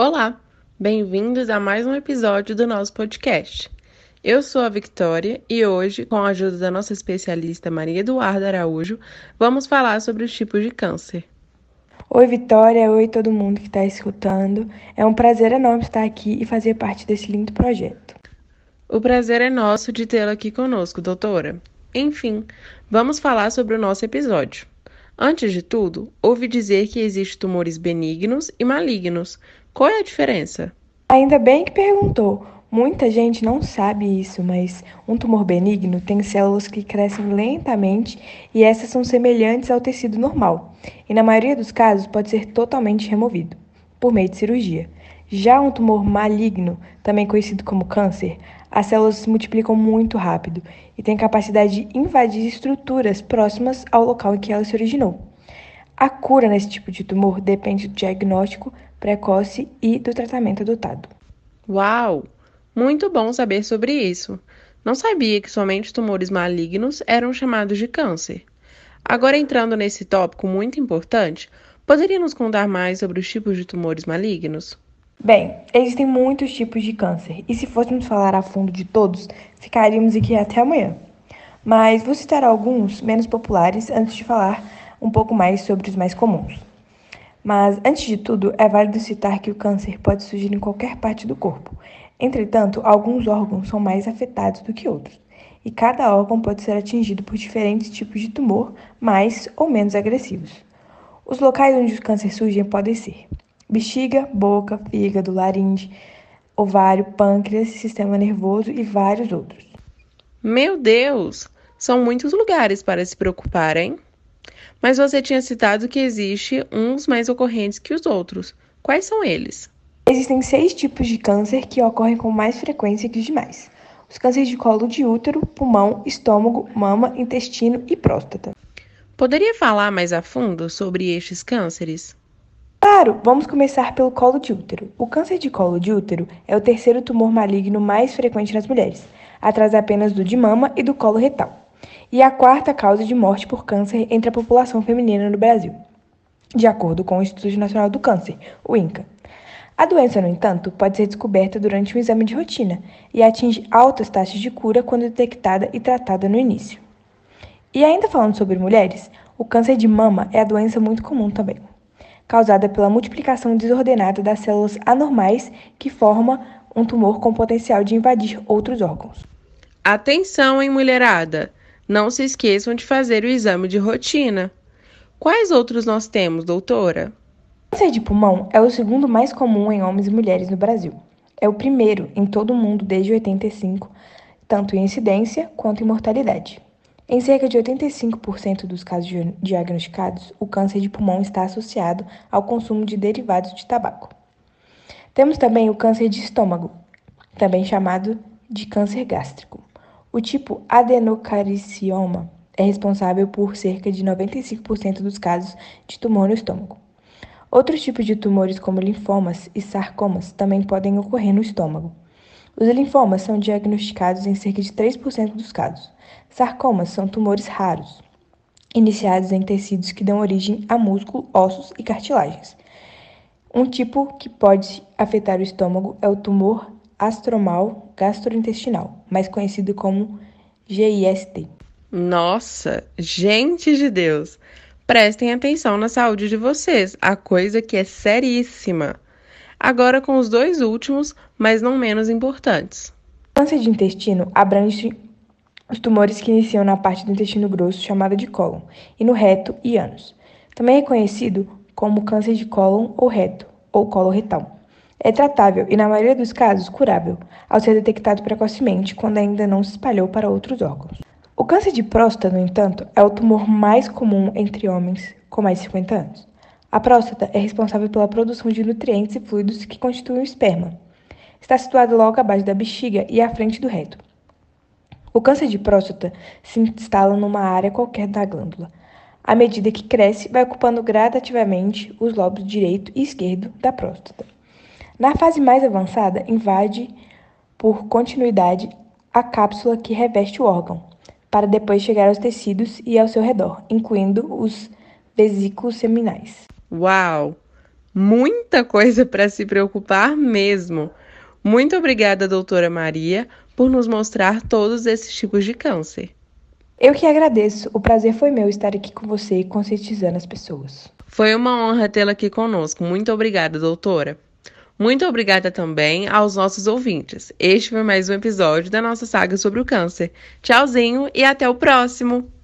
Olá, bem-vindos a mais um episódio do nosso podcast. Eu sou a Victoria e hoje, com a ajuda da nossa especialista Maria Eduarda Araújo, vamos falar sobre os tipos de câncer. Oi, Vitória. Oi, todo mundo que está escutando. É um prazer enorme estar aqui e fazer parte desse lindo projeto. O prazer é nosso de tê-la aqui conosco, doutora. Enfim, vamos falar sobre o nosso episódio. Antes de tudo, ouvi dizer que existem tumores benignos e malignos. Qual é a diferença? Ainda bem que perguntou. Muita gente não sabe isso, mas um tumor benigno tem células que crescem lentamente e essas são semelhantes ao tecido normal, e na maioria dos casos pode ser totalmente removido por meio de cirurgia. Já um tumor maligno, também conhecido como câncer, as células se multiplicam muito rápido e têm capacidade de invadir estruturas próximas ao local em que ela se originou. A cura nesse tipo de tumor depende do diagnóstico precoce e do tratamento adotado. Uau! Muito bom saber sobre isso. Não sabia que somente tumores malignos eram chamados de câncer. Agora, entrando nesse tópico muito importante, poderia nos contar mais sobre os tipos de tumores malignos? Bem, existem muitos tipos de câncer, e se fôssemos falar a fundo de todos, ficaríamos aqui até amanhã. Mas vou citar alguns menos populares antes de falar um pouco mais sobre os mais comuns. Mas, antes de tudo, é válido citar que o câncer pode surgir em qualquer parte do corpo. Entretanto, alguns órgãos são mais afetados do que outros, e cada órgão pode ser atingido por diferentes tipos de tumor, mais ou menos agressivos. Os locais onde o câncer surge podem ser bexiga, boca, fígado, laringe, ovário, pâncreas, sistema nervoso e vários outros. Meu Deus! São muitos lugares para se preocupar, hein? Mas você tinha citado que existe uns mais ocorrentes que os outros. Quais são eles? Existem seis tipos de câncer que ocorrem com mais frequência que os demais. Os cânceres de colo de útero, pulmão, estômago, mama, intestino e próstata. Poderia falar mais a fundo sobre estes cânceres? Claro, vamos começar pelo colo de útero. O câncer de colo de útero é o terceiro tumor maligno mais frequente nas mulheres, atrás apenas do de mama e do colo retal. E a quarta causa de morte por câncer entre a população feminina no Brasil, de acordo com o Instituto Nacional do Câncer, o INCA. A doença, no entanto, pode ser descoberta durante um exame de rotina e atinge altas taxas de cura quando detectada e tratada no início. E ainda falando sobre mulheres, o câncer de mama é a doença muito comum também causada pela multiplicação desordenada das células anormais que forma um tumor com potencial de invadir outros órgãos. Atenção, hein, mulherada! Não se esqueçam de fazer o exame de rotina. Quais outros nós temos, doutora? O câncer de pulmão é o segundo mais comum em homens e mulheres no Brasil. É o primeiro em todo o mundo desde 85, tanto em incidência quanto em mortalidade. Em cerca de 85% dos casos diagnosticados, o câncer de pulmão está associado ao consumo de derivados de tabaco. Temos também o câncer de estômago, também chamado de câncer gástrico. O tipo adenocaricioma é responsável por cerca de 95% dos casos de tumor no estômago. Outros tipos de tumores, como linfomas e sarcomas, também podem ocorrer no estômago. Os linfomas são diagnosticados em cerca de 3% dos casos. Sarcomas são tumores raros, iniciados em tecidos que dão origem a músculo, ossos e cartilagens. Um tipo que pode afetar o estômago é o tumor astromal gastrointestinal, mais conhecido como GIST. Nossa, gente de Deus! Prestem atenção na saúde de vocês, a coisa que é seríssima. Agora com os dois últimos, mas não menos importantes. Câncer de intestino abrange os tumores que iniciam na parte do intestino grosso, chamada de cólon, e no reto e ânus. Também é conhecido como câncer de cólon ou reto, ou colo retal. É tratável e, na maioria dos casos, curável, ao ser detectado precocemente quando ainda não se espalhou para outros órgãos. O câncer de próstata, no entanto, é o tumor mais comum entre homens com mais de 50 anos. A próstata é responsável pela produção de nutrientes e fluidos que constituem o esperma. Está situado logo abaixo da bexiga e à frente do reto. O câncer de próstata se instala numa área qualquer da glândula. À medida que cresce, vai ocupando gradativamente os lobos direito e esquerdo da próstata. Na fase mais avançada, invade por continuidade a cápsula que reveste o órgão, para depois chegar aos tecidos e ao seu redor, incluindo os vesículos seminais. Uau! muita coisa para se preocupar mesmo. Muito obrigada, doutora Maria, por nos mostrar todos esses tipos de câncer. Eu que agradeço. O prazer foi meu estar aqui com você e conscientizando as pessoas. Foi uma honra tê-la aqui conosco. Muito obrigada, doutora. Muito obrigada também aos nossos ouvintes. Este foi mais um episódio da nossa saga sobre o câncer. Tchauzinho e até o próximo!